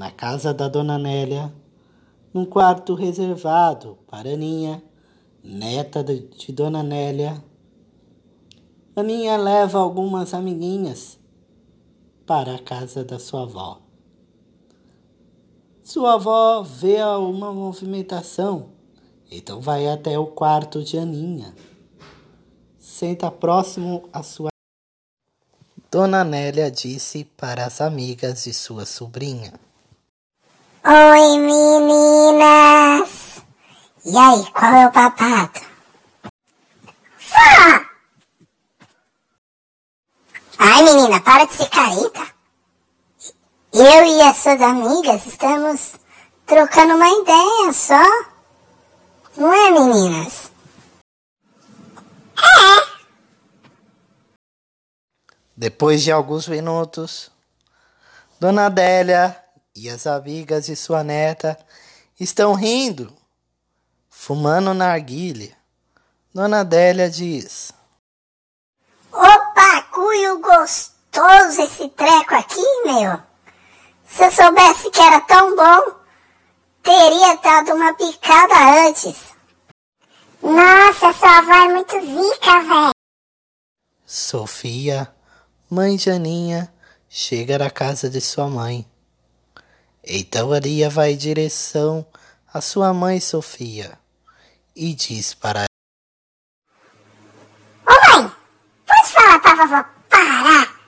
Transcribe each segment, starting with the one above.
na casa da dona Nélia, num quarto reservado para Aninha, neta de dona Nélia. Aninha leva algumas amiguinhas para a casa da sua avó. Sua avó vê uma movimentação, então vai até o quarto de Aninha. Senta próximo à sua Dona Nélia disse para as amigas de sua sobrinha. Oi, meninas! E aí, qual é o babado? Vó! Ai, menina, para de ser careta. Eu e as suas amigas estamos trocando uma ideia só. Não é, meninas? É. Depois de alguns minutos, Dona Adélia e as amigas de sua neta estão rindo, fumando narguilha. Dona Adélia diz: Opa, cuio gostoso esse treco aqui, meu. Se eu soubesse que era tão bom, teria dado uma picada antes. Nossa, sua avó é muito zica, velho. Sofia mãe Janinha chega na casa de sua mãe. Então Aria vai em direção à sua mãe Sofia e diz para ela: Ô mãe, pode falar pra vovó parar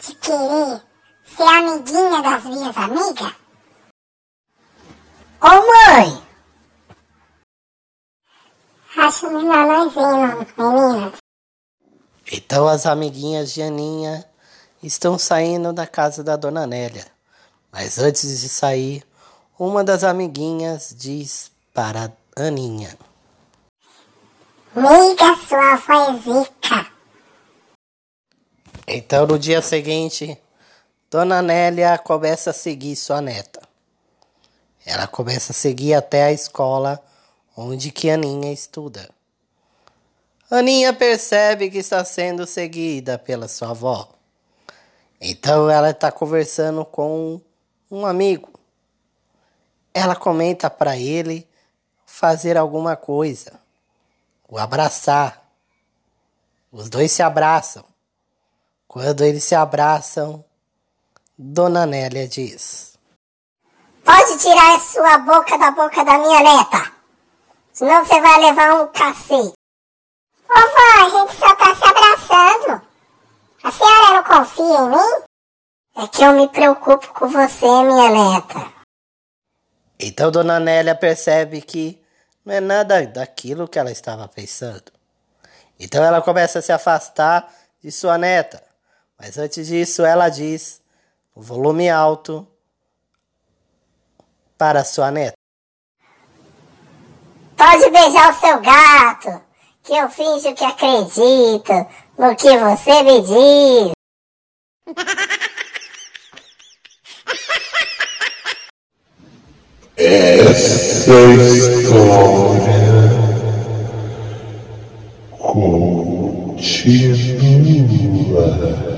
de querer ser amiguinha das minhas amigas? Ô mãe! Acho melhor nós irmos, meninas. Então as amiguinhas de Aninha estão saindo da casa da dona Nélia. Mas antes de sair, uma das amiguinhas diz para Aninha: Miga, sua avó é zica. Então no dia seguinte, Dona Nélia começa a seguir sua neta. Ela começa a seguir até a escola onde que Aninha estuda. Aninha percebe que está sendo seguida pela sua avó. Então ela está conversando com um amigo. Ela comenta para ele fazer alguma coisa, o abraçar. Os dois se abraçam. Quando eles se abraçam, Dona Nélia diz: Pode tirar a sua boca da boca da minha neta, senão você vai levar um cacete. Ô vó, a gente só tá se abraçando. A senhora não confia em mim? É que eu me preocupo com você, minha neta. Então Dona Nélia percebe que não é nada daquilo que ela estava pensando. Então ela começa a se afastar de sua neta. Mas antes disso, ela diz, o volume alto, para sua neta. Pode beijar o seu gato que eu finjo que acredito no que você me diz. storia continua.